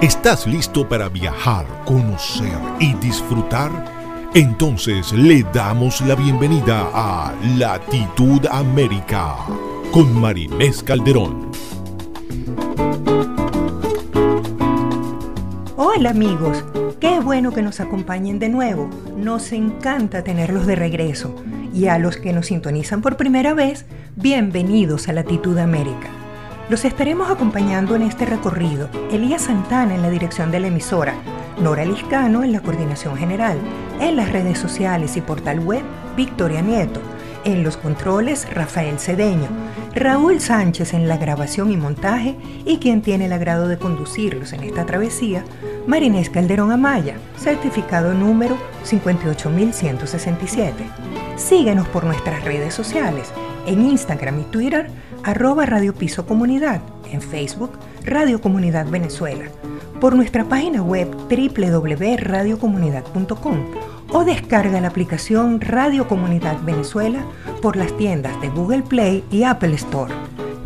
¿Estás listo para viajar, conocer y disfrutar? Entonces le damos la bienvenida a Latitud América con Marinés Calderón. Hola amigos, qué bueno que nos acompañen de nuevo. Nos encanta tenerlos de regreso. Y a los que nos sintonizan por primera vez, bienvenidos a Latitud América. Los estaremos acompañando en este recorrido. Elías Santana en la dirección de la emisora, Nora Liscano en la coordinación general, en las redes sociales y portal web, Victoria Nieto, en los controles, Rafael Cedeño, Raúl Sánchez en la grabación y montaje y quien tiene el agrado de conducirlos en esta travesía, Marinés Calderón Amaya, certificado número 58167. Síguenos por nuestras redes sociales, en Instagram y Twitter, arroba Radio Piso Comunidad, en Facebook, Radio Comunidad Venezuela, por nuestra página web www.radiocomunidad.com o descarga la aplicación Radio Comunidad Venezuela por las tiendas de Google Play y Apple Store.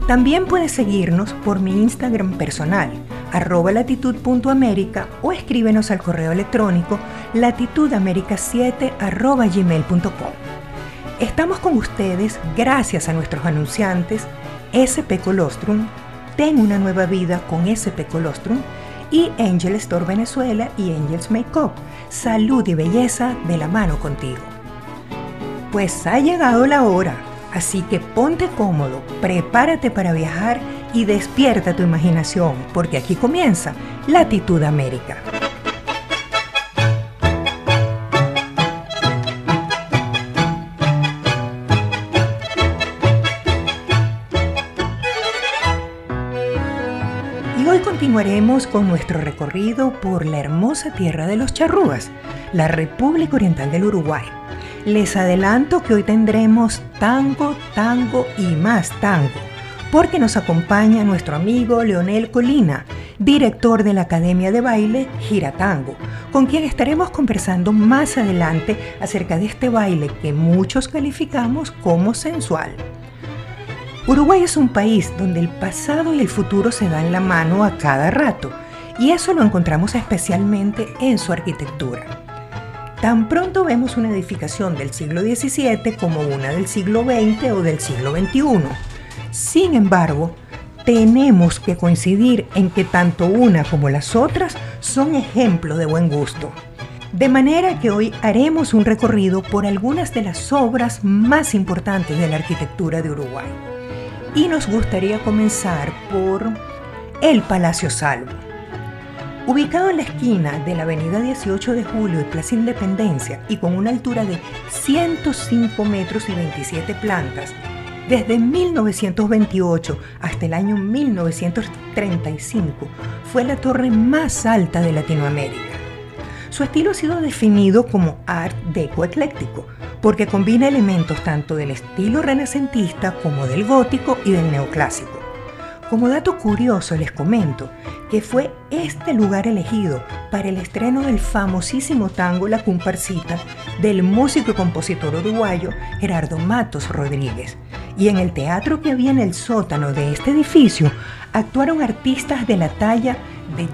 También puedes seguirnos por mi Instagram personal, arroba latitud.américa o escríbenos al correo electrónico latitudamerica7 arroba gmail.com. Estamos con ustedes gracias a nuestros anunciantes SP Colostrum, Ten una nueva vida con SP Colostrum y Angel Store Venezuela y Angels Makeup. Salud y belleza de la mano contigo. Pues ha llegado la hora, así que ponte cómodo, prepárate para viajar y despierta tu imaginación, porque aquí comienza Latitud América. Continuaremos con nuestro recorrido por la hermosa tierra de los charrúas, la República Oriental del Uruguay. Les adelanto que hoy tendremos tango, tango y más tango, porque nos acompaña nuestro amigo Leonel Colina, director de la Academia de Baile Gira Tango, con quien estaremos conversando más adelante acerca de este baile que muchos calificamos como sensual. Uruguay es un país donde el pasado y el futuro se dan la mano a cada rato, y eso lo encontramos especialmente en su arquitectura. Tan pronto vemos una edificación del siglo XVII como una del siglo XX o del siglo XXI. Sin embargo, tenemos que coincidir en que tanto una como las otras son ejemplo de buen gusto. De manera que hoy haremos un recorrido por algunas de las obras más importantes de la arquitectura de Uruguay y nos gustaría comenzar por el Palacio Salvo. Ubicado en la esquina de la avenida 18 de Julio y Plaza Independencia y con una altura de 105 metros y 27 plantas, desde 1928 hasta el año 1935 fue la torre más alta de Latinoamérica. Su estilo ha sido definido como art deco ecléctico, porque combina elementos tanto del estilo renacentista como del gótico y del neoclásico. Como dato curioso les comento que fue este lugar elegido para el estreno del famosísimo tango La Comparsita del músico y compositor uruguayo Gerardo Matos Rodríguez. Y en el teatro que había en el sótano de este edificio actuaron artistas de la talla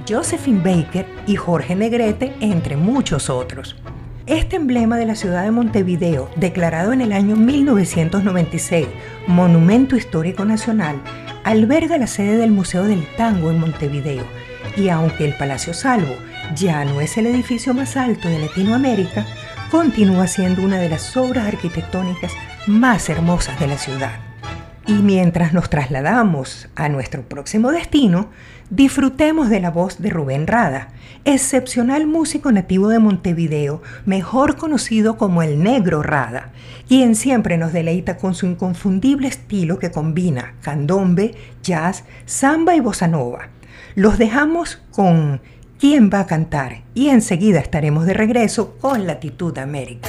Josephine Baker y Jorge Negrete, entre muchos otros. Este emblema de la ciudad de Montevideo, declarado en el año 1996 Monumento Histórico Nacional, alberga la sede del Museo del Tango en Montevideo. Y aunque el Palacio Salvo ya no es el edificio más alto de Latinoamérica, continúa siendo una de las obras arquitectónicas más hermosas de la ciudad. Y mientras nos trasladamos a nuestro próximo destino, disfrutemos de la voz de Rubén Rada, excepcional músico nativo de Montevideo, mejor conocido como el Negro Rada, quien siempre nos deleita con su inconfundible estilo que combina candombe, jazz, samba y bossa nova. Los dejamos con ¿Quién va a cantar? Y enseguida estaremos de regreso con Latitud América.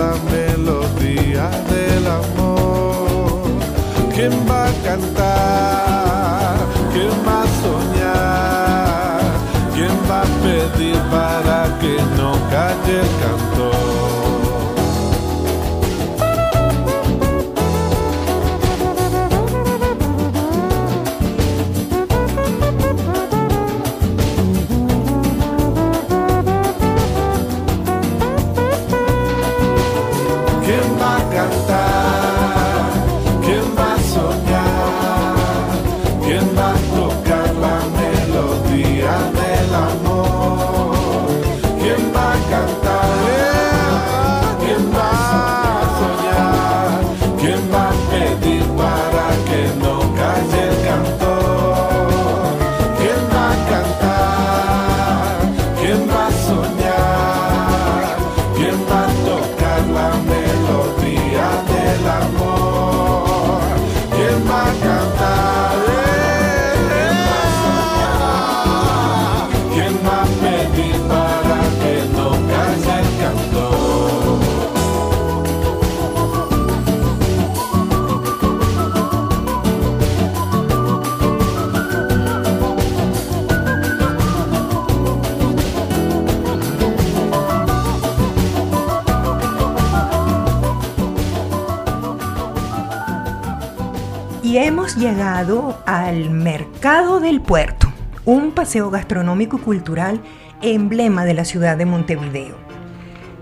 Y hemos llegado al Mercado del Puerto, un paseo gastronómico y cultural emblema de la ciudad de Montevideo.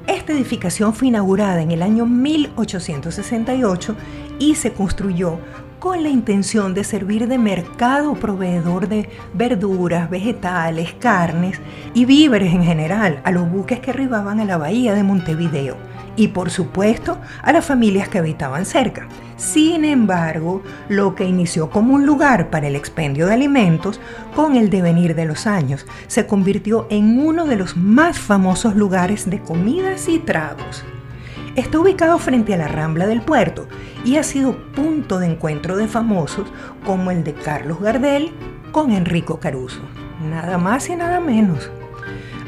Esta edificación fue inaugurada en el año 1868 y se construyó con la intención de servir de mercado proveedor de verduras, vegetales, carnes y víveres en general a los buques que arribaban a la bahía de Montevideo y por supuesto a las familias que habitaban cerca. Sin embargo, lo que inició como un lugar para el expendio de alimentos, con el devenir de los años, se convirtió en uno de los más famosos lugares de comidas y tragos. Está ubicado frente a la Rambla del Puerto y ha sido punto de encuentro de famosos como el de Carlos Gardel con Enrico Caruso. Nada más y nada menos.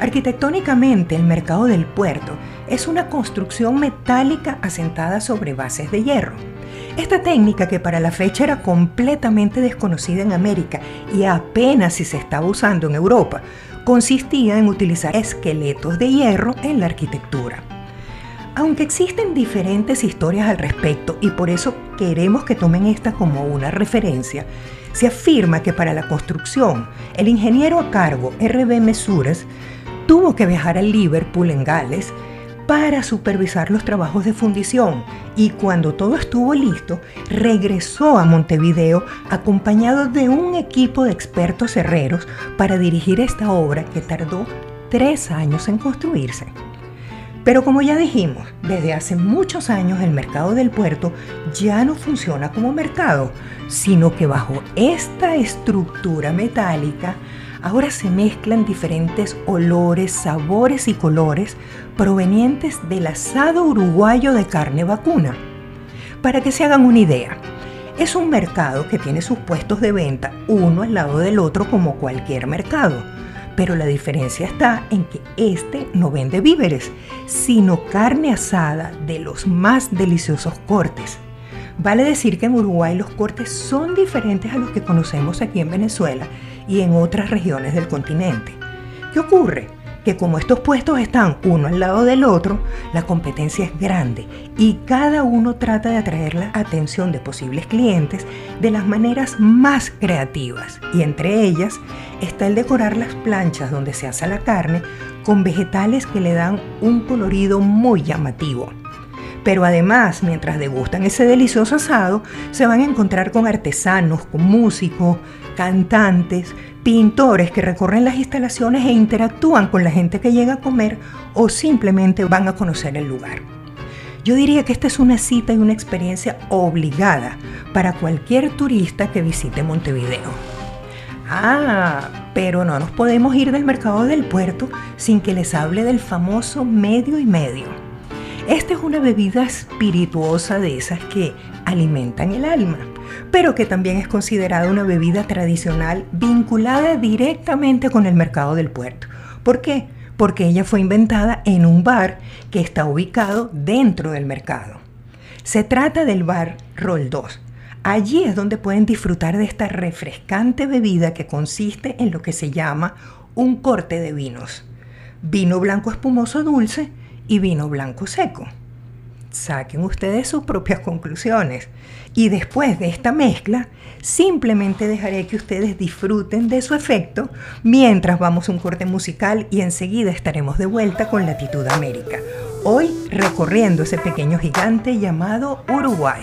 Arquitectónicamente, el Mercado del Puerto es una construcción metálica asentada sobre bases de hierro. Esta técnica, que para la fecha era completamente desconocida en América y apenas si se estaba usando en Europa, consistía en utilizar esqueletos de hierro en la arquitectura. Aunque existen diferentes historias al respecto y por eso queremos que tomen esta como una referencia, se afirma que para la construcción el ingeniero a cargo RB Mesuras tuvo que viajar a Liverpool en Gales para supervisar los trabajos de fundición y cuando todo estuvo listo regresó a Montevideo acompañado de un equipo de expertos herreros para dirigir esta obra que tardó tres años en construirse. Pero como ya dijimos, desde hace muchos años el mercado del puerto ya no funciona como mercado, sino que bajo esta estructura metálica ahora se mezclan diferentes olores, sabores y colores provenientes del asado uruguayo de carne vacuna. Para que se hagan una idea, Es un mercado que tiene sus puestos de venta uno al lado del otro como cualquier mercado. Pero la diferencia está en que este no vende víveres, sino carne asada de los más deliciosos cortes. Vale decir que en Uruguay los cortes son diferentes a los que conocemos aquí en Venezuela y en otras regiones del continente. ¿Qué ocurre? Que como estos puestos están uno al lado del otro, la competencia es grande y cada uno trata de atraer la atención de posibles clientes de las maneras más creativas. Y entre ellas está el decorar las planchas donde se asa la carne con vegetales que le dan un colorido muy llamativo. Pero además, mientras degustan ese delicioso asado, se van a encontrar con artesanos, con músicos, cantantes, pintores que recorren las instalaciones e interactúan con la gente que llega a comer o simplemente van a conocer el lugar. Yo diría que esta es una cita y una experiencia obligada para cualquier turista que visite Montevideo. Ah, pero no nos podemos ir del mercado del puerto sin que les hable del famoso medio y medio. Esta es una bebida espirituosa de esas que alimentan el alma, pero que también es considerada una bebida tradicional vinculada directamente con el mercado del puerto. ¿Por qué? Porque ella fue inventada en un bar que está ubicado dentro del mercado. Se trata del bar Roll 2. Allí es donde pueden disfrutar de esta refrescante bebida que consiste en lo que se llama un corte de vinos. Vino blanco espumoso dulce y vino blanco seco. Saquen ustedes sus propias conclusiones. Y después de esta mezcla, simplemente dejaré que ustedes disfruten de su efecto mientras vamos a un corte musical y enseguida estaremos de vuelta con Latitud América. Hoy recorriendo ese pequeño gigante llamado Uruguay.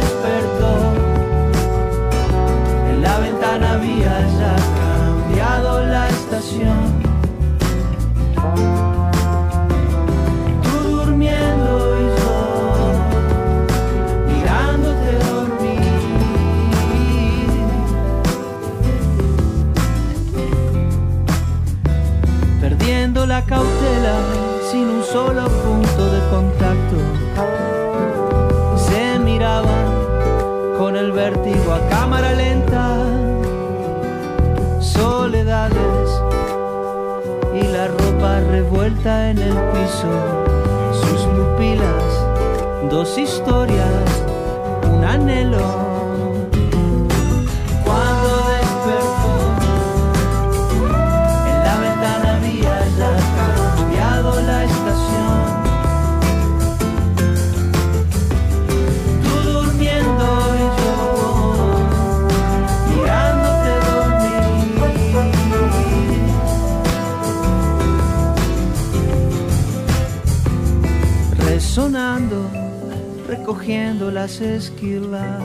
revuelta en el piso, sus pupilas, dos historias, un anhelo sonando, recogiendo las esquilas.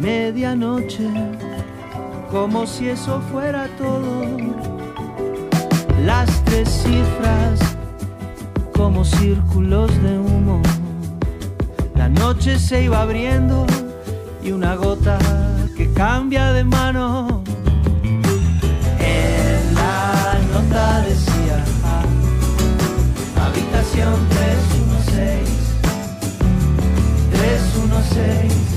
Medianoche, como si eso fuera todo. Las tres cifras, como círculos de humo. La noche se iba abriendo y una gota que cambia de mano. En la nota decía habitación 316 316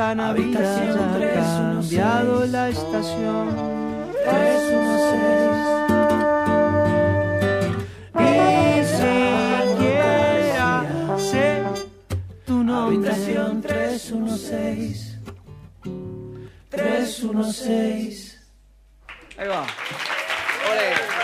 Ya cambiado la estación 316. Ni siquiera sé tu nombre. Habitación 316. 316. Ahí va. En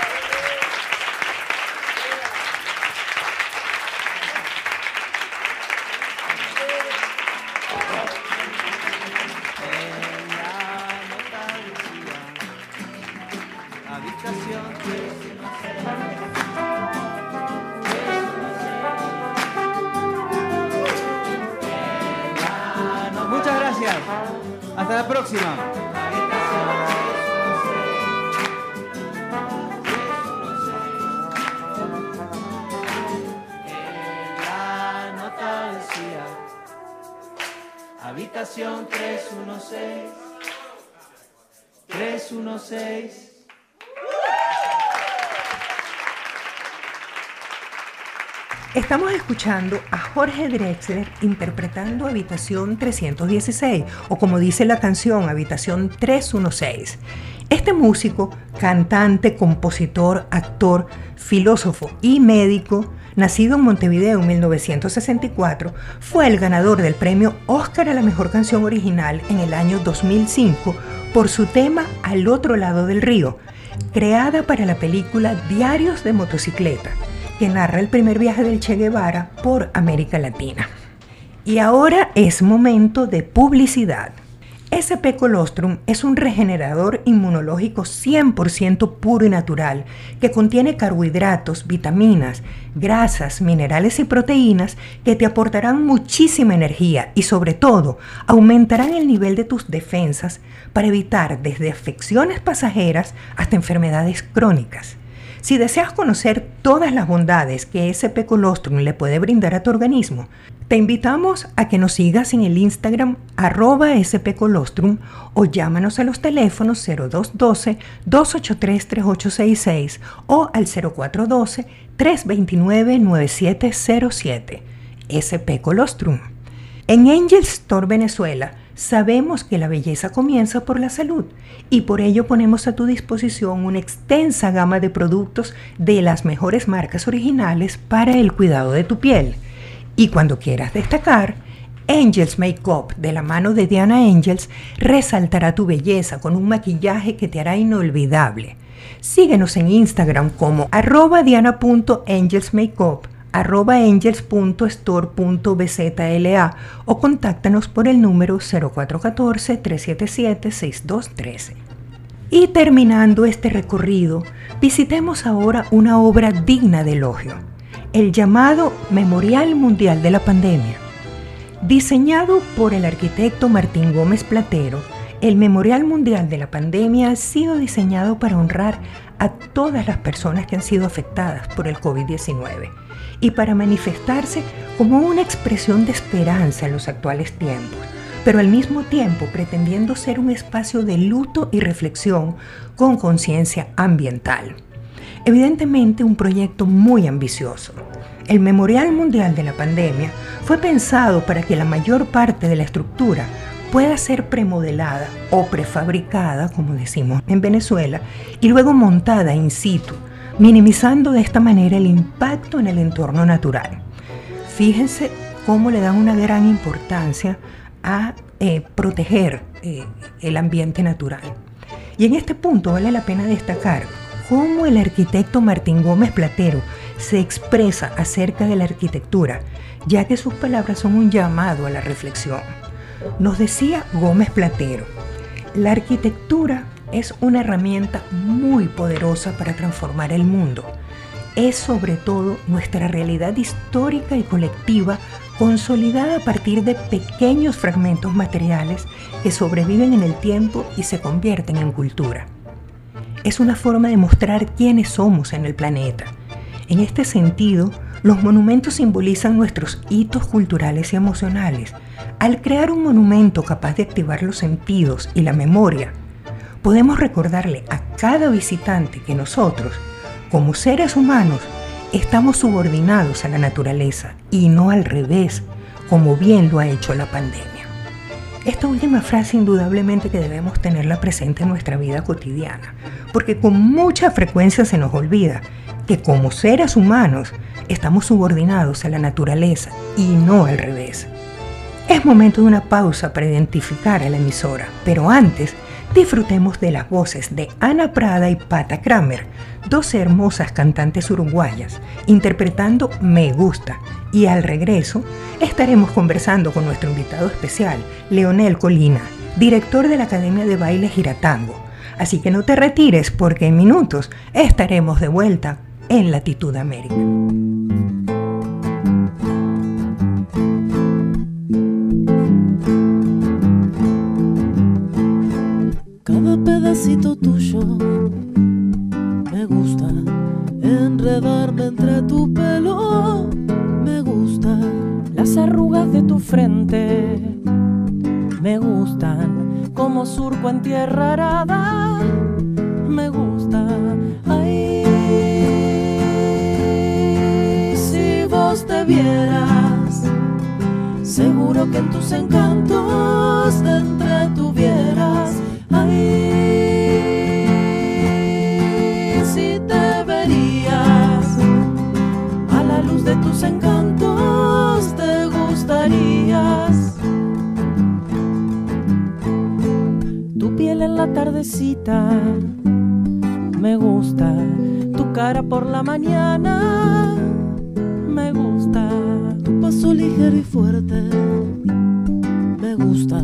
Habitación 316 316 Estamos escuchando a Jorge Drexler interpretando Habitación 316, o como dice la canción, Habitación 316. Este músico, cantante, compositor, actor, filósofo y médico, nacido en Montevideo en 1964, fue el ganador del premio Oscar a la mejor canción original en el año 2005 por su tema Al otro lado del río, creada para la película Diarios de motocicleta que narra el primer viaje del Che Guevara por América Latina. Y ahora es momento de publicidad. SP Colostrum es un regenerador inmunológico 100% puro y natural que contiene carbohidratos, vitaminas, grasas, minerales y proteínas que te aportarán muchísima energía y sobre todo aumentarán el nivel de tus defensas para evitar desde afecciones pasajeras hasta enfermedades crónicas. Si deseas conocer todas las bondades que SP Colostrum le puede brindar a tu organismo, te invitamos a que nos sigas en el Instagram arroba spcolostrum o llámanos a los teléfonos 0212-283-3866 o al 0412-329-9707. SP Colostrum. En Angel Store Venezuela sabemos que la belleza comienza por la salud y por ello ponemos a tu disposición una extensa gama de productos de las mejores marcas originales para el cuidado de tu piel. Y cuando quieras destacar, Angels Makeup de la mano de Diana Angels resaltará tu belleza con un maquillaje que te hará inolvidable. Síguenos en Instagram como arroba diana.angelsmakeup angels.store.bzla o contáctanos por el número 0414-377-6213. Y terminando este recorrido, visitemos ahora una obra digna de elogio, el llamado Memorial Mundial de la Pandemia. Diseñado por el arquitecto Martín Gómez Platero, el Memorial Mundial de la Pandemia ha sido diseñado para honrar a todas las personas que han sido afectadas por el COVID-19 y para manifestarse como una expresión de esperanza en los actuales tiempos, pero al mismo tiempo pretendiendo ser un espacio de luto y reflexión con conciencia ambiental. Evidentemente un proyecto muy ambicioso. El Memorial Mundial de la Pandemia fue pensado para que la mayor parte de la estructura pueda ser premodelada o prefabricada, como decimos en Venezuela, y luego montada in situ minimizando de esta manera el impacto en el entorno natural. Fíjense cómo le dan una gran importancia a eh, proteger eh, el ambiente natural. Y en este punto vale la pena destacar cómo el arquitecto Martín Gómez Platero se expresa acerca de la arquitectura, ya que sus palabras son un llamado a la reflexión. Nos decía Gómez Platero, la arquitectura es una herramienta muy poderosa para transformar el mundo. Es sobre todo nuestra realidad histórica y colectiva consolidada a partir de pequeños fragmentos materiales que sobreviven en el tiempo y se convierten en cultura. Es una forma de mostrar quiénes somos en el planeta. En este sentido, los monumentos simbolizan nuestros hitos culturales y emocionales. Al crear un monumento capaz de activar los sentidos y la memoria, podemos recordarle a cada visitante que nosotros, como seres humanos, estamos subordinados a la naturaleza y no al revés, como bien lo ha hecho la pandemia. Esta última frase indudablemente que debemos tenerla presente en nuestra vida cotidiana, porque con mucha frecuencia se nos olvida que como seres humanos estamos subordinados a la naturaleza y no al revés. Es momento de una pausa para identificar a la emisora, pero antes disfrutemos de las voces de Ana Prada y Pata Kramer, dos hermosas cantantes uruguayas, interpretando Me Gusta. Y al regreso estaremos conversando con nuestro invitado especial, Leonel Colina, director de la Academia de Baile Giratango. Así que no te retires porque en minutos estaremos de vuelta en Latitud América. Cada pedacito tuyo me gusta enredarme entre tu pelo. Me gusta las arrugas de tu frente. Me gustan como surco en tierra arada. Me gusta. Ay, te vieras, seguro que en tus encantos te entretuvieras. Ay, si te verías a la luz de tus encantos, te gustarías. Tu piel en la tardecita me gusta, tu cara por la mañana gusta. tu paso ligero y fuerte. Me gusta,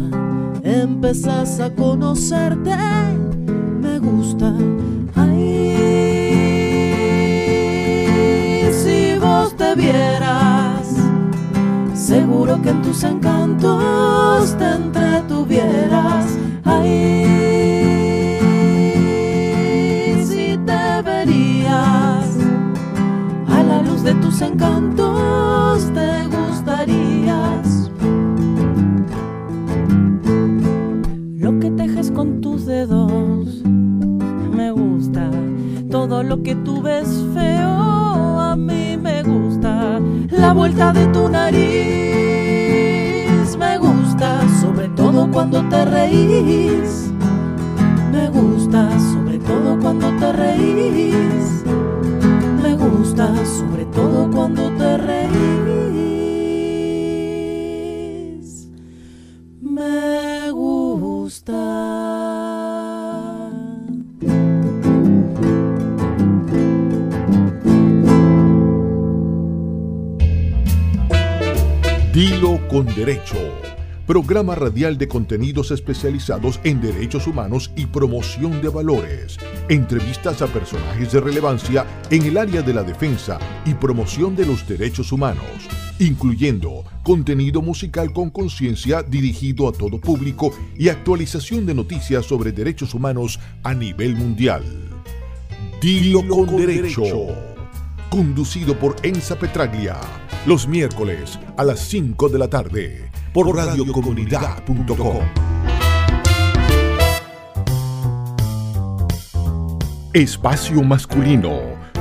empezás a conocerte. Me gusta. Ay, si vos te vieras, seguro que en tus encantos te entretuvieras. Ay, encantos, te gustarías. Lo que tejes con tus dedos me gusta. Todo lo que tú ves feo a mí me gusta. La vuelta de tu nariz me gusta, sobre todo cuando te reís. Me gusta, sobre todo cuando te reís. Sobre todo cuando te reís. Me gusta. Dilo con Derecho, programa radial de contenidos especializados en derechos humanos y promoción de valores. Entrevistas a personajes de relevancia en el área de la defensa y promoción de los derechos humanos, incluyendo contenido musical con conciencia dirigido a todo público y actualización de noticias sobre derechos humanos a nivel mundial. Dilo con Derecho. Conducido por Enza Petraglia. Los miércoles a las 5 de la tarde. Por radiocomunidad.com. Espacio Masculino.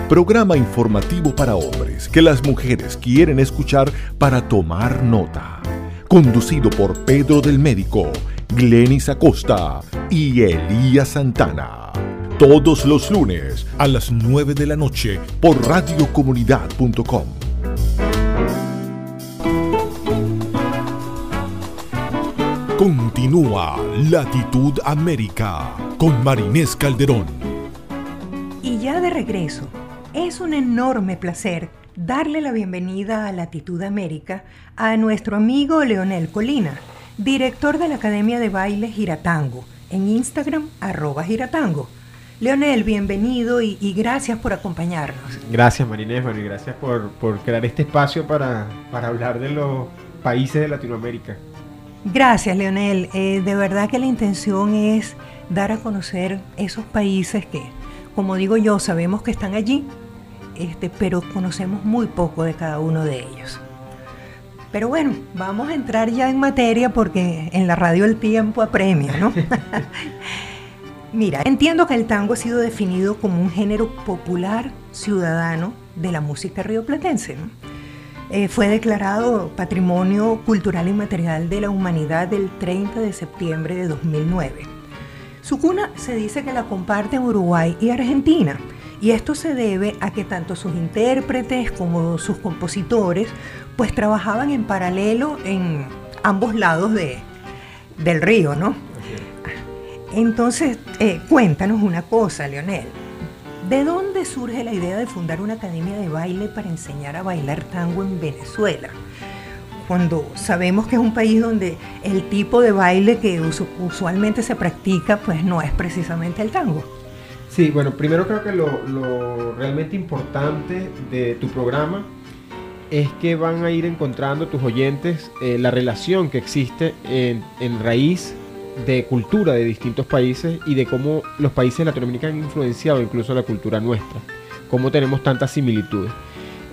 Programa informativo para hombres que las mujeres quieren escuchar para tomar nota. Conducido por Pedro del Médico, Glenis Acosta y Elías Santana. Todos los lunes a las 9 de la noche por radiocomunidad.com. Continúa Latitud América con Marinés Calderón. Y ya de regreso, es un enorme placer darle la bienvenida a Latitud América a nuestro amigo Leonel Colina, director de la Academia de Baile Giratango, en Instagram arroba giratango. Leonel, bienvenido y, y gracias por acompañarnos. Gracias Marinés, bueno, y gracias por, por crear este espacio para, para hablar de los países de Latinoamérica. Gracias, Leonel. Eh, de verdad que la intención es dar a conocer esos países que, como digo yo, sabemos que están allí, este, pero conocemos muy poco de cada uno de ellos. Pero bueno, vamos a entrar ya en materia porque en la radio el tiempo apremia, ¿no? Mira, entiendo que el tango ha sido definido como un género popular ciudadano de la música rioplatense. ¿no? Eh, fue declarado Patrimonio Cultural Inmaterial de la Humanidad el 30 de septiembre de 2009. Su cuna se dice que la comparten Uruguay y Argentina, y esto se debe a que tanto sus intérpretes como sus compositores pues trabajaban en paralelo en ambos lados de, del río, ¿no? Entonces, eh, cuéntanos una cosa, Leonel. ¿De dónde surge la idea de fundar una academia de baile para enseñar a bailar tango en Venezuela? Cuando sabemos que es un país donde el tipo de baile que usualmente se practica pues no es precisamente el tango. Sí, bueno, primero creo que lo, realmente importante de tu programa es que van a ir encontrando tus oyentes eh, la relación que existe en, en raíz de cultura de distintos países y de cómo los países latinoamericanos han influenciado incluso la cultura nuestra, cómo tenemos tantas similitudes.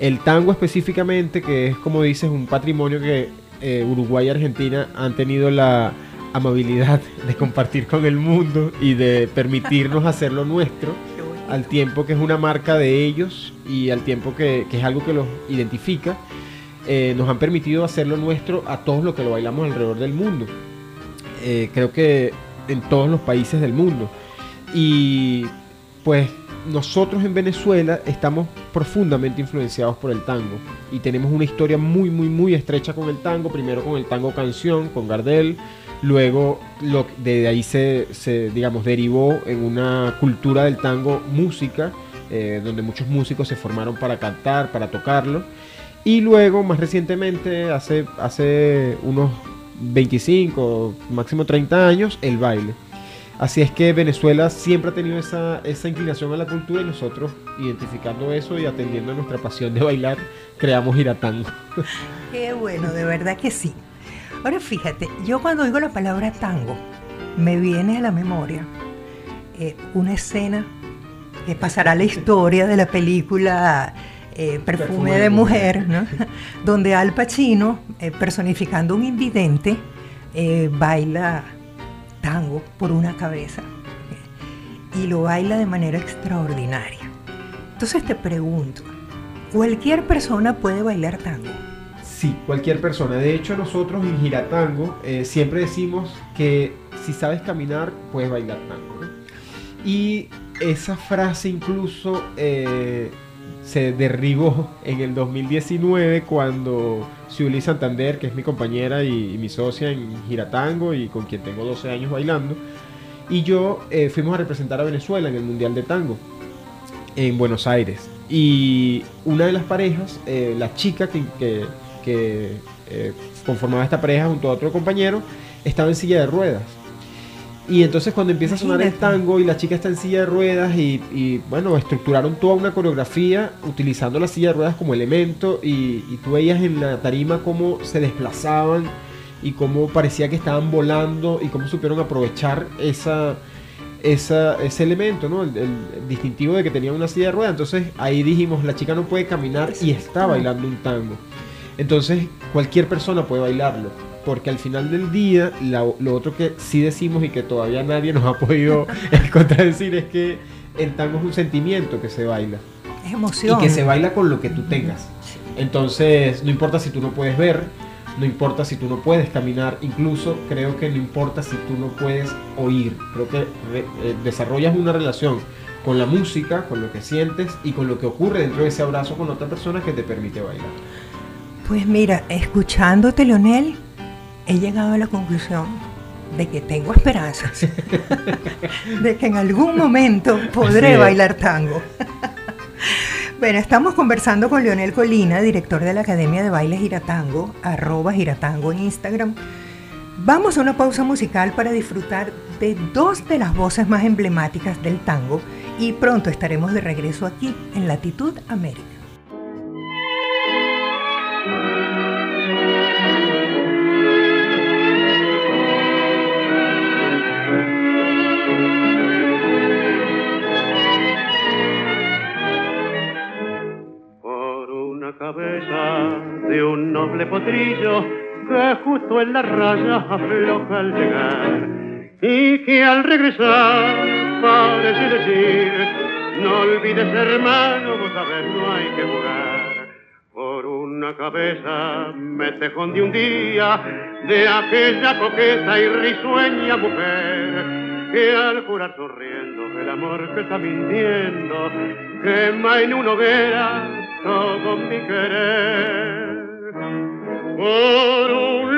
El tango específicamente, que es como dices, un patrimonio que eh, Uruguay y Argentina han tenido la amabilidad de compartir con el mundo y de permitirnos hacerlo nuestro, al tiempo que es una marca de ellos y al tiempo que, es algo que los identifica, eh, nos han permitido hacerlo nuestro a todos los que lo bailamos alrededor del mundo. Eh, creo que en todos los países del mundo. Y pues nosotros en Venezuela estamos profundamente influenciados por el tango. Y tenemos una historia muy, muy, muy estrecha con el tango, primero con el tango canción, con Gardel, luego lo, de ahí se, digamos, derivó en una cultura del tango música, eh, donde muchos músicos se formaron para cantar, para tocarlo, y luego, más recientemente, hace, hace unos 25, máximo 30 años, el baile. Así es que Venezuela siempre ha tenido esa, esa, inclinación a la cultura y nosotros, identificando eso y atendiendo a nuestra pasión de bailar, creamos Giratango. Qué bueno, de verdad que sí. Ahora fíjate, yo cuando oigo la palabra tango, me viene a la memoria eh, una escena que pasará la historia de la película eh, perfume, de Mujer, donde Al Pacino, eh, personificando un invidente, eh, baila tango por una cabeza y lo baila de manera extraordinaria. Entonces te pregunto, ¿cualquier persona puede bailar tango? Sí, cualquier persona. De hecho, nosotros en Giratango siempre decimos que si sabes caminar, puedes bailar tango. Y esa frase incluso se derribó en el 2019 cuando Ciuli Santander, que es mi compañera y, mi socia en Giratango y con quien tengo 12 años bailando, y yo eh, fuimos a representar a Venezuela en el Mundial de Tango en Buenos Aires. Y una de las parejas, eh, la chica que, que, eh, conformaba esta pareja junto a otro compañero, estaba en silla de ruedas. Y entonces cuando empieza a sonar el tango y la chica está en silla de ruedas y, bueno, estructuraron toda una coreografía utilizando la silla de ruedas como elemento y, tú veías en la tarima cómo se desplazaban y cómo parecía que estaban volando y cómo supieron aprovechar esa, ese elemento, ¿no? El, el, distintivo de que tenía una silla de ruedas. Entonces ahí dijimos, la chica no puede caminar y está bailando un tango. Entonces cualquier persona puede bailarlo porque al final del día lo otro que sí decimos y que todavía nadie nos ha podido contradecir es que el tango es un sentimiento que se baila. Es emoción. Y que se baila con lo que tú tengas. Entonces, no importa si tú no puedes ver, no importa si tú no puedes caminar, incluso creo que no importa si tú no puedes oír. Creo que eh, desarrollas una relación con la música, con lo que sientes y con lo que ocurre dentro de ese abrazo con otra persona que te permite bailar. Pues mira, escuchándote, Leonel, he llegado a la conclusión de que tengo esperanzas, de que en algún momento podré bailar tango. bueno, estamos conversando con Leonel Colina, director de la Academia de Baile Giratango, arroba Giratango en Instagram. Vamos a una pausa musical para disfrutar de dos de las voces más emblemáticas del tango y pronto estaremos de regreso aquí en Latitud América. En la raya afloja al llegar y que al regresar parece decir no olvides hermano, vos sabés no hay que jugar. Por una cabeza me tejón de un día de aquella coqueta y risueña mujer que al jurar sonriendo el amor que está mintiendo quema en una hoguera todo mi querer. Por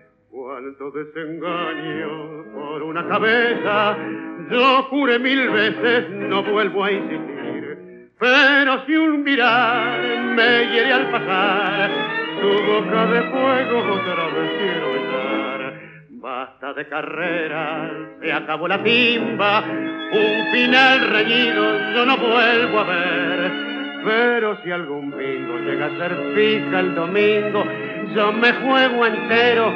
cuánto desengaño por una cabeza yo juré mil veces no vuelvo a insistir pero si un mirar me hiere al pasar, tu boca de fuego otra vez quiero besar. Basta de carrera, se acabó la timba, un final reñido yo no vuelvo a ver. Pero si algún bingo llega a ser fija el domingo, yo me juego entero,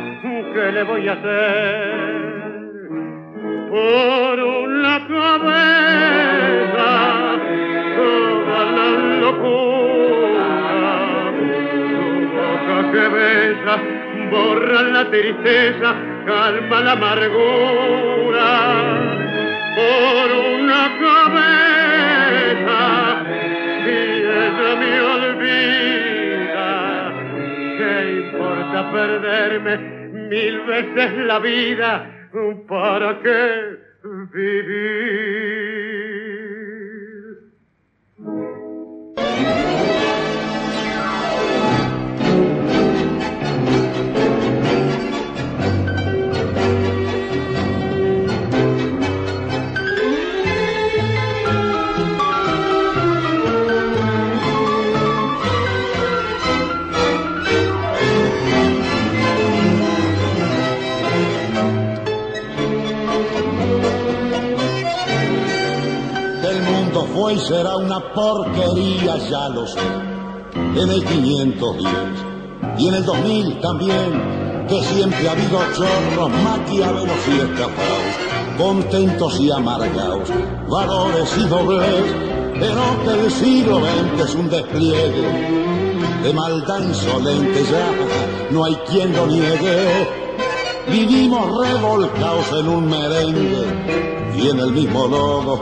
¿qué le voy a hacer? Por una cabeza toda la locura, tu boca que besa, borra la tristeza, calma la amargura. Por una cabeza, perderme mil veces la vida? ¿Para qué vivir? Será una porquería, ya lo sé. En el 510 y en el 2000 también, que siempre ha habido chorros, maquiavelos y estafados, contentos y amargados, valores y dobles, pero que el siglo XX es un despliegue de maldad insolente ya, no hay quien lo niegue. Vivimos revolcados en un merengue y en el mismo lodo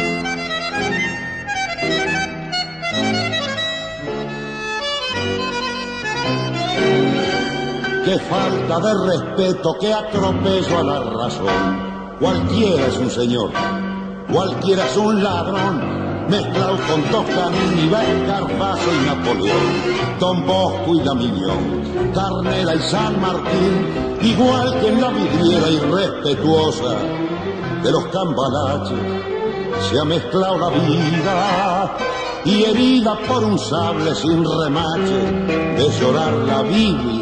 Qué falta de respeto, qué atropello a la razón. Cualquiera es un señor, cualquiera es un ladrón, mezclado con Toscanini, Carpazo y Napoleón, Don Bosco y Damiñón, Carnera y San Martín, igual que en la vidriera irrespetuosa de los cambalaches, se ha mezclado la vida y herida por un sable sin remache de llorar la Biblia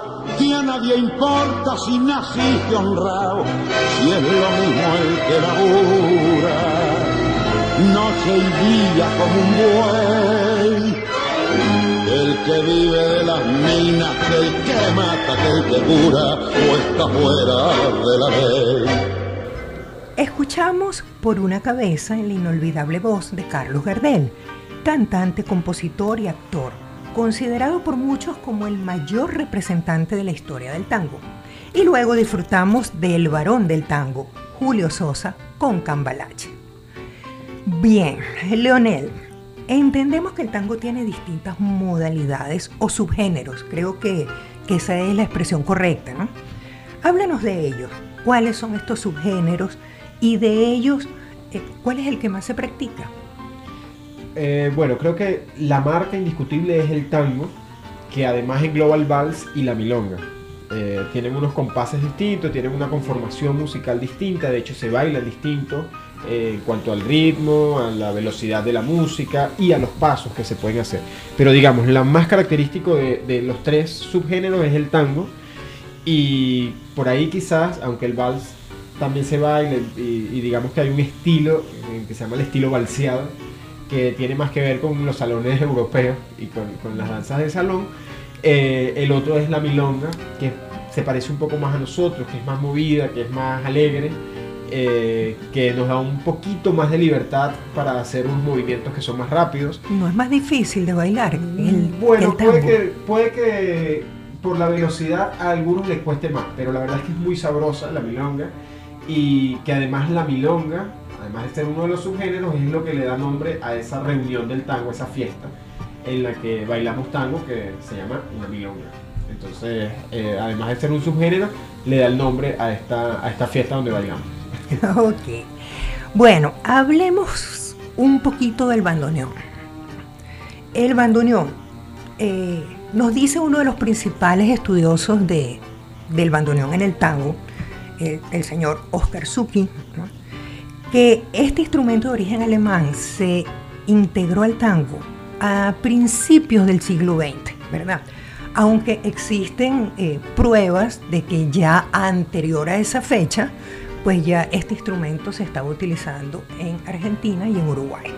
nadie importa si naciste honrado, si es lo mismo el que labura, noche y día como un buey. El que vive de las minas, que el que mata, que el que cura, o está fuera de la ley. Escuchamos por una cabeza en la inolvidable voz de Carlos Gardel, cantante, compositor y actor, considerado por muchos como el mayor representante de la historia del tango. Y luego disfrutamos del varón del tango, Julio Sosa, con Cambalache. Bien, Leonel, entendemos que el tango tiene distintas modalidades o subgéneros, creo que, que esa es la expresión correcta, ¿no? Háblanos de ellos, cuáles son estos subgéneros y de ellos, eh, ¿cuál es el que más se practica? Eh, bueno, creo que la marca indiscutible es el tango, que además engloba el vals y la milonga. Eh, tienen unos compases distintos, tienen una conformación musical distinta, de hecho se bailan distinto eh, en cuanto al ritmo, a la velocidad de la música y a los pasos que se pueden hacer. Pero digamos, lo más característico de, los tres subgéneros es el tango y por ahí quizás, aunque el vals también se baila y, y digamos que hay un estilo que se llama el estilo valseado, que tiene más que ver con los salones europeos y con, con las danzas de salón. Eh, el otro es la milonga, que se parece un poco más a nosotros, que es más movida, que es más alegre, eh, que nos da un poquito más de libertad para hacer unos movimientos que son más rápidos. No es más difícil de bailar el, Mm, bueno, el puede que, puede que por la velocidad a algunos les cueste más, pero la verdad es que es muy sabrosa la milonga y que además la milonga, además de ser uno de los subgéneros, es lo que le da nombre a esa reunión del tango, esa fiesta en la que bailamos tango que se llama una milonga. Entonces, eh, además de ser un subgénero, le da el nombre a esta, a esta fiesta donde bailamos. Ok. Bueno, hablemos un poquito del bandoneón. El bandoneón, eh, nos dice uno de los principales estudiosos de, del bandoneón en el tango, el señor Oscar Zucchi, ¿no? Que este instrumento de origen alemán se integró al tango a principios del siglo XX, ¿verdad? Aunque existen eh, pruebas de que ya anterior a esa fecha, pues ya este instrumento se estaba utilizando en Argentina y en Uruguay.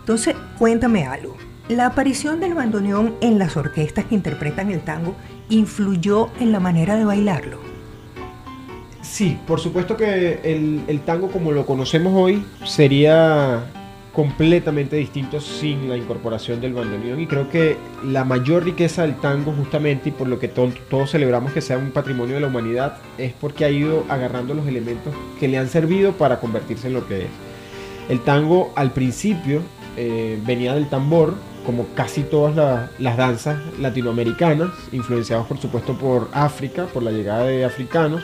Entonces, cuéntame algo. ¿La aparición del bandoneón en las orquestas que interpretan el tango influyó en la manera de bailarlo? Sí, por supuesto que el, el tango como lo conocemos hoy sería completamente distinto sin la incorporación del bandoneón y creo que la mayor riqueza del tango justamente y por lo que to- todos celebramos que sea un patrimonio de la humanidad es porque ha ido agarrando los elementos que le han servido para convertirse en lo que es. El tango al principio eh, venía del tambor, como casi todas la- las danzas latinoamericanas, influenciados por supuesto por África, por la llegada de africanos,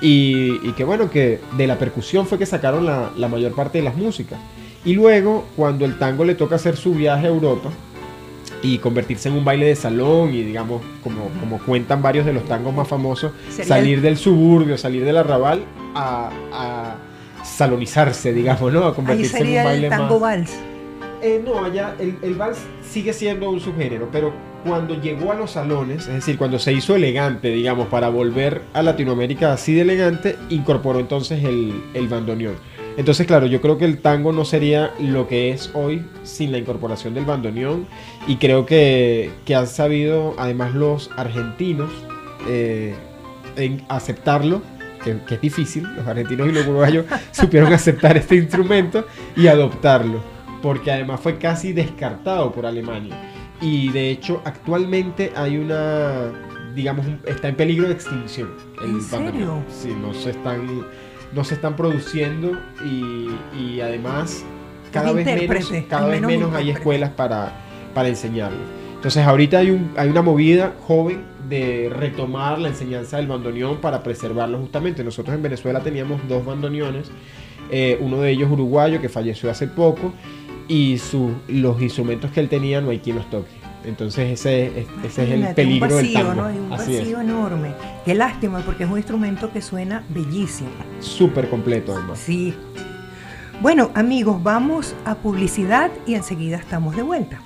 y, y que bueno, que de la percusión fue que sacaron la, la mayor parte de las músicas. Y luego, cuando el tango le toca hacer su viaje a Europa y convertirse en un baile de salón y digamos, como, como cuentan varios de los tangos más famosos, salir del suburbio, salir del arrabal a, a salonizarse, digamos, ¿no? A Ahí convertirse en un baile el tango más... vals. Eh, no, allá el, el vals sigue siendo un subgénero, pero cuando llegó a los salones, es decir, cuando se hizo elegante, digamos, para volver a Latinoamérica así de elegante, incorporó entonces el, el bandoneón. Entonces, claro, yo creo que el tango no sería lo que es hoy sin la incorporación del bandoneón y creo que, que han sabido, además los argentinos, eh, en aceptarlo, que, que es difícil, los argentinos y los uruguayos supieron aceptar este instrumento y adoptarlo, porque además fue casi descartado por Alemania. Y de hecho, actualmente hay una, digamos, está en peligro de extinción. el ¿En serio? Sí, no se están, no se están produciendo y, y además cada vez menos, cada vez menos menos hay escuelas para, para enseñarlo. Entonces ahorita hay, un, hay una movida joven de retomar la enseñanza del bandoneón para preservarlo justamente. Nosotros en Venezuela teníamos dos bandoneones, eh, uno de ellos uruguayo que falleció hace poco y su, los instrumentos que él tenía no hay quien los toque. Entonces ese, es- ese es el peligro un vacío, del tango. ¿no? Hay un Así es. vacío enorme. Qué lástima, porque es un instrumento que suena bellísimo. Súper completo además. Sí. Bueno, amigos, vamos a publicidad y enseguida estamos de vuelta.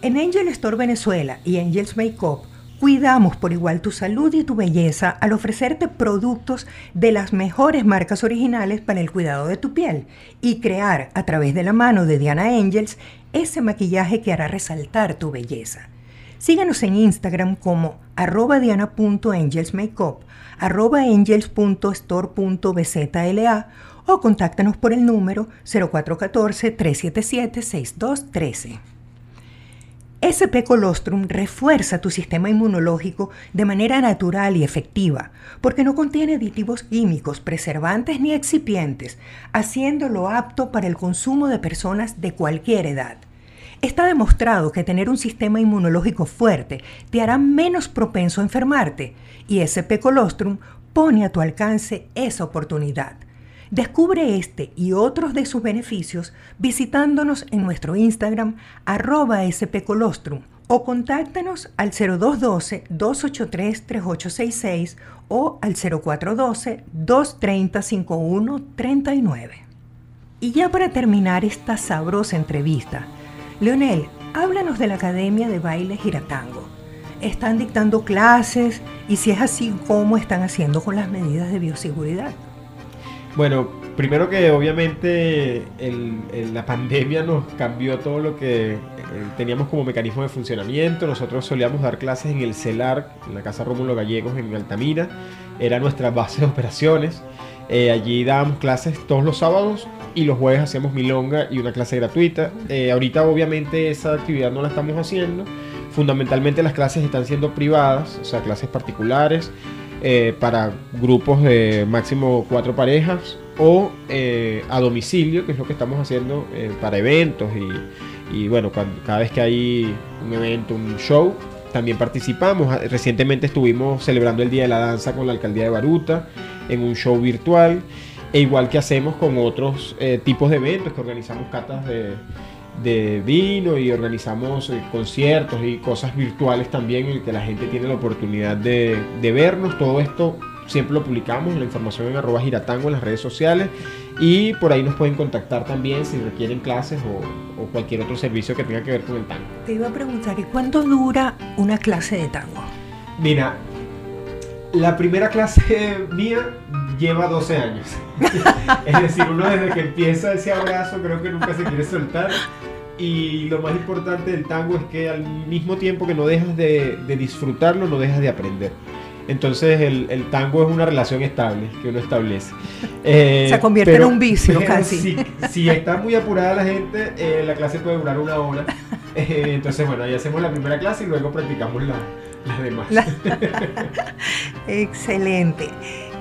En Angel Store Venezuela y Angels Makeup Cuidamos por igual tu salud y tu belleza al ofrecerte productos de las mejores marcas originales para el cuidado de tu piel y crear a través de la mano de Diana Angels ese maquillaje que hará resaltar tu belleza. Síganos en Instagram como arroba diana.angelsmakeup, arroba angels.store.bzla o contáctanos por el número 0414-377-6213. SP Colostrum refuerza tu sistema inmunológico de manera natural y efectiva, porque no contiene aditivos químicos, preservantes ni excipientes, haciéndolo apto para el consumo de personas de cualquier edad. Está demostrado que tener un sistema inmunológico fuerte te hará menos propenso a enfermarte, y SP Colostrum pone a tu alcance esa oportunidad. Descubre este y otros de sus beneficios visitándonos en nuestro Instagram arroba spcolostrum o contáctanos al 0212-283-3866 o al 0412-230-5139. Y ya para terminar esta sabrosa entrevista, Leonel, háblanos de la Academia de Baile Giratango. ¿Están dictando clases? Y si es así, ¿cómo están haciendo con las medidas de bioseguridad? Bueno, primero que obviamente el- el- la pandemia nos cambió todo lo que eh, teníamos como mecanismo de funcionamiento. Nosotros solíamos dar clases en el CELAR, en la Casa Rómulo Gallegos en Altamira. Era nuestra base de operaciones. Eh, allí dábamos clases todos los sábados y los jueves hacíamos milonga y una clase gratuita. Eh, ahorita obviamente esa actividad no la estamos haciendo. Fundamentalmente las clases están siendo privadas, o sea, clases particulares eh, para grupos de máximo cuatro parejas o eh, a domicilio, que es lo que estamos haciendo eh, para eventos y, bueno, cuan- cada vez que hay un evento, un show, también participamos. Ah, Recientemente estuvimos celebrando el Día de la Danza con la Alcaldía de Baruta en un show virtual, e igual que hacemos con otros tipos de eventos, que organizamos catas de, de vino y organizamos eh, conciertos y cosas virtuales también en el que la gente tiene la oportunidad de, de vernos. Todo esto siempre lo publicamos, la información en arroba giratango en las redes sociales y por ahí nos pueden contactar también si requieren clases o, o cualquier otro servicio que tenga que ver con el tango. Te iba a preguntar, ¿y cuánto dura una clase de tango? Mira, la primera clase mía lleva 12 años. es decir, uno desde que empieza ese abrazo creo que nunca se quiere soltar. Y lo más importante del tango es que al mismo tiempo que no dejas de, de disfrutarlo, no dejas de aprender. Entonces el, el tango es una relación estable que uno establece. Eh, Se convierte en un vicio pero casi. Si, si está muy apurada la gente, eh, la clase puede durar una hora. Eh, entonces, bueno, ahí hacemos la primera clase y luego practicamos la- las demás. La- Excelente.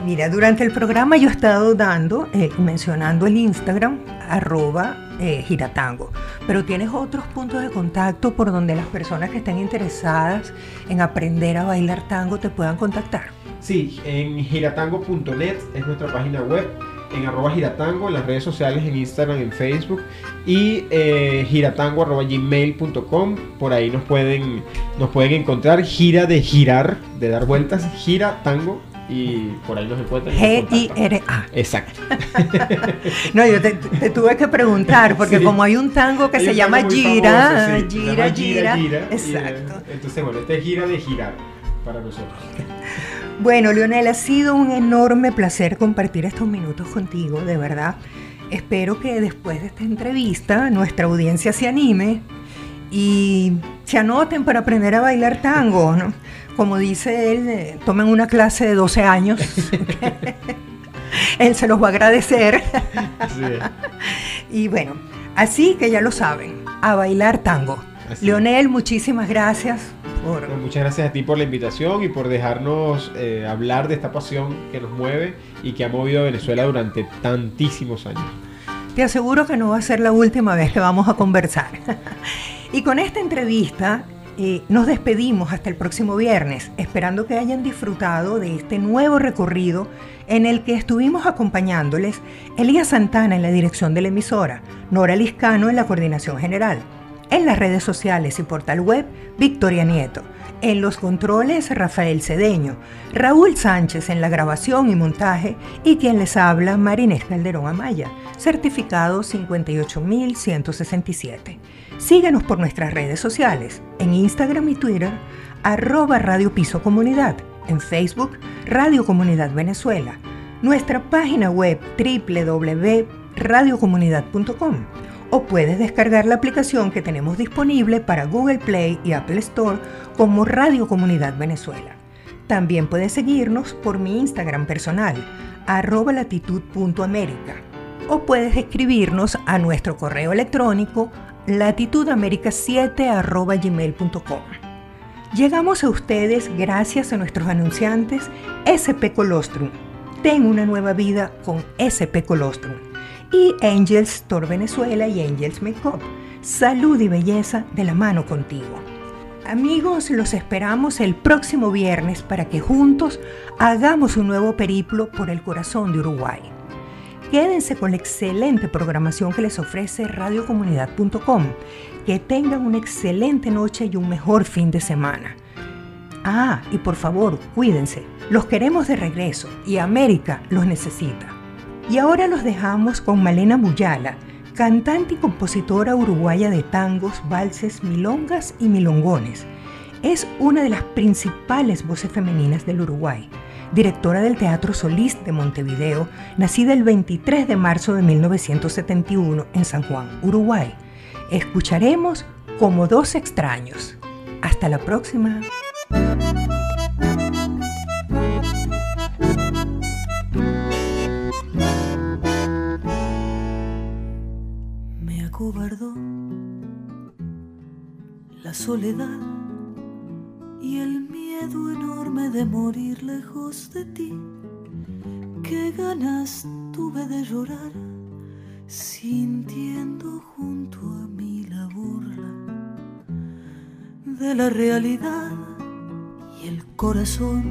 Mira, durante el programa yo he estado dando, eh, mencionando el Instagram, arroba eh, giratango, pero tienes otros puntos de contacto por donde las personas que estén interesadas en aprender a bailar tango te puedan contactar. Sí, en giratango.net es nuestra página web, en arroba giratango, en las redes sociales, en Instagram, en Facebook y eh, giratango por ahí nos pueden, nos pueden encontrar, gira de girar, de dar vueltas, gira tango y por ahí nos encuentran. G-I-R-A. Exacto. No, yo te, te tuve que preguntar, porque Sí. como hay un tango que Hay se llama gira, famoso, sí, se gira, llama gira, y, eh, Exacto. entonces, bueno, este es gira de girar para nosotros. Bueno, Leonel, ha sido un enorme placer compartir estos minutos contigo, de verdad. Espero que después de esta entrevista nuestra audiencia se anime y se anoten para aprender a bailar tango, ¿no? Como dice él, eh, tomen una clase de 12 años. él se los va a agradecer. Sí. Y bueno, así que ya lo saben, a bailar tango. Así. Leonel, muchísimas gracias por... Bueno, muchas gracias a ti por la invitación y por dejarnos eh, hablar de esta pasión que nos mueve y que ha movido a Venezuela durante tantísimos años. Te aseguro que no va a ser la última vez que vamos a conversar. y con esta entrevista nos despedimos hasta el próximo viernes, esperando que hayan disfrutado de este nuevo recorrido en el que estuvimos acompañándoles Elías Santana en la dirección de la emisora, Nora Liscano en la coordinación general. En las redes sociales y portal web, Victoria Nieto. En los controles, Rafael Cedeño. Raúl Sánchez en la grabación y montaje. Y quien les habla, Marinés Calderón Amaya. Certificado 58167. Síguenos por nuestras redes sociales. En Instagram y Twitter, arroba Radio Piso Comunidad, en Facebook Radio Comunidad Venezuela, nuestra página web www.radiocomunidad.com o puedes descargar la aplicación que tenemos disponible para Google Play y Apple Store como Radio Comunidad Venezuela. También puedes seguirnos por mi Instagram personal, arroba latitud.américa, o puedes escribirnos a nuestro correo electrónico latitudamerica7 arroba gmail.com. Llegamos a ustedes gracias a nuestros anunciantes SP Colostrum. Ten una nueva vida con SP Colostrum. Y Angels Store Venezuela y Angels Makeup. Salud y belleza de la mano contigo. Amigos, los esperamos el próximo viernes para que juntos hagamos un nuevo periplo por el corazón de Uruguay. Quédense con la excelente programación que les ofrece radiocomunidad.com que tengan una excelente noche y un mejor fin de semana. Ah, y por favor, cuídense. Los queremos de regreso y América los necesita. Y ahora los dejamos con Malena Muyala, cantante y compositora uruguaya de tangos, valses, milongas y milongones. Es una de las principales voces femeninas del Uruguay, directora del Teatro Solís de Montevideo, nacida el 23 de marzo de 1971 en San Juan, Uruguay escucharemos como dos extraños. Hasta la próxima. Me acobardó la soledad y el miedo enorme de morir lejos de ti. Qué ganas tuve de llorar sintiendo junto a mí la burla de la realidad y el corazón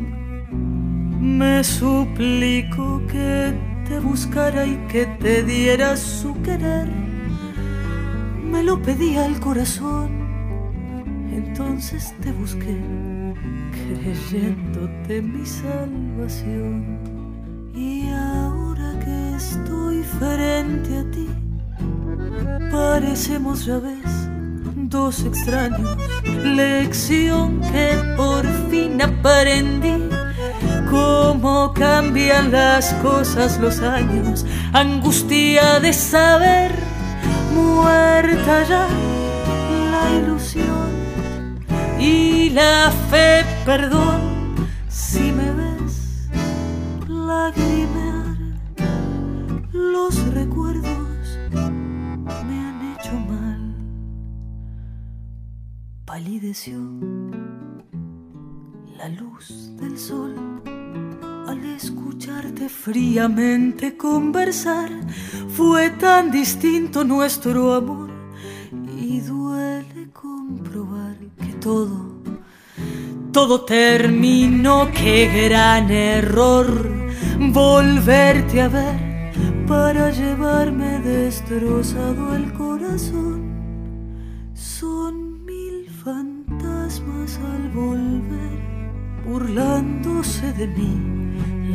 me suplico que te buscara y que te diera su querer. Me lo pedía el corazón, entonces te busqué, creyéndote mi salvación. Y ahora que estoy frente a ti, parecemos ya ves dos extraños. Lección que por fin aprendí. Cómo cambian las cosas los años, angustia de saber, muerta ya y la fe, perdón, si me ves lagrimear, los recuerdos me han hecho mal. Palideció la luz del sol al escucharte fríamente conversar. Fue tan distinto nuestro amor y duele que todo, todo terminó. Qué gran error volverte a ver para llevarme destrozado el corazón. Son mil fantasmas al volver, burlándose de mí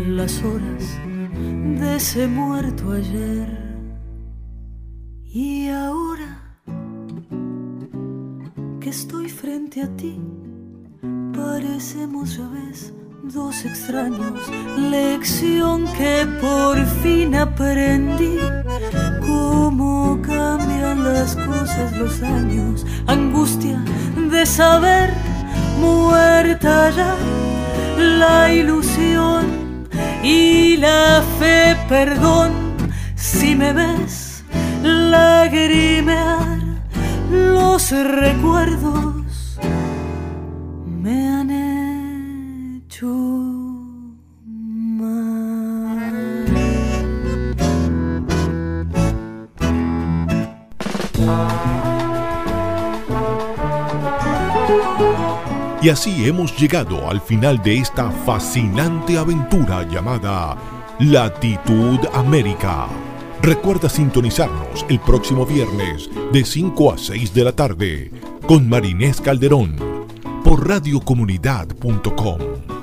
las horas de ese muerto ayer. Y ahora que estoy frente a ti, parecemos ya ves dos extraños. Lección que por fin aprendí. Cómo cambian las cosas los años. Angustia de saber, muerta ya la ilusión y la fe, perdón, si me ves lagrimear los recuerdos me han hecho mal. Y así hemos llegado al final de esta fascinante aventura llamada Latitud América. Recuerda sintonizarnos el próximo viernes de 5 a 6 de la tarde con Marinés Calderón por radiocomunidad.com.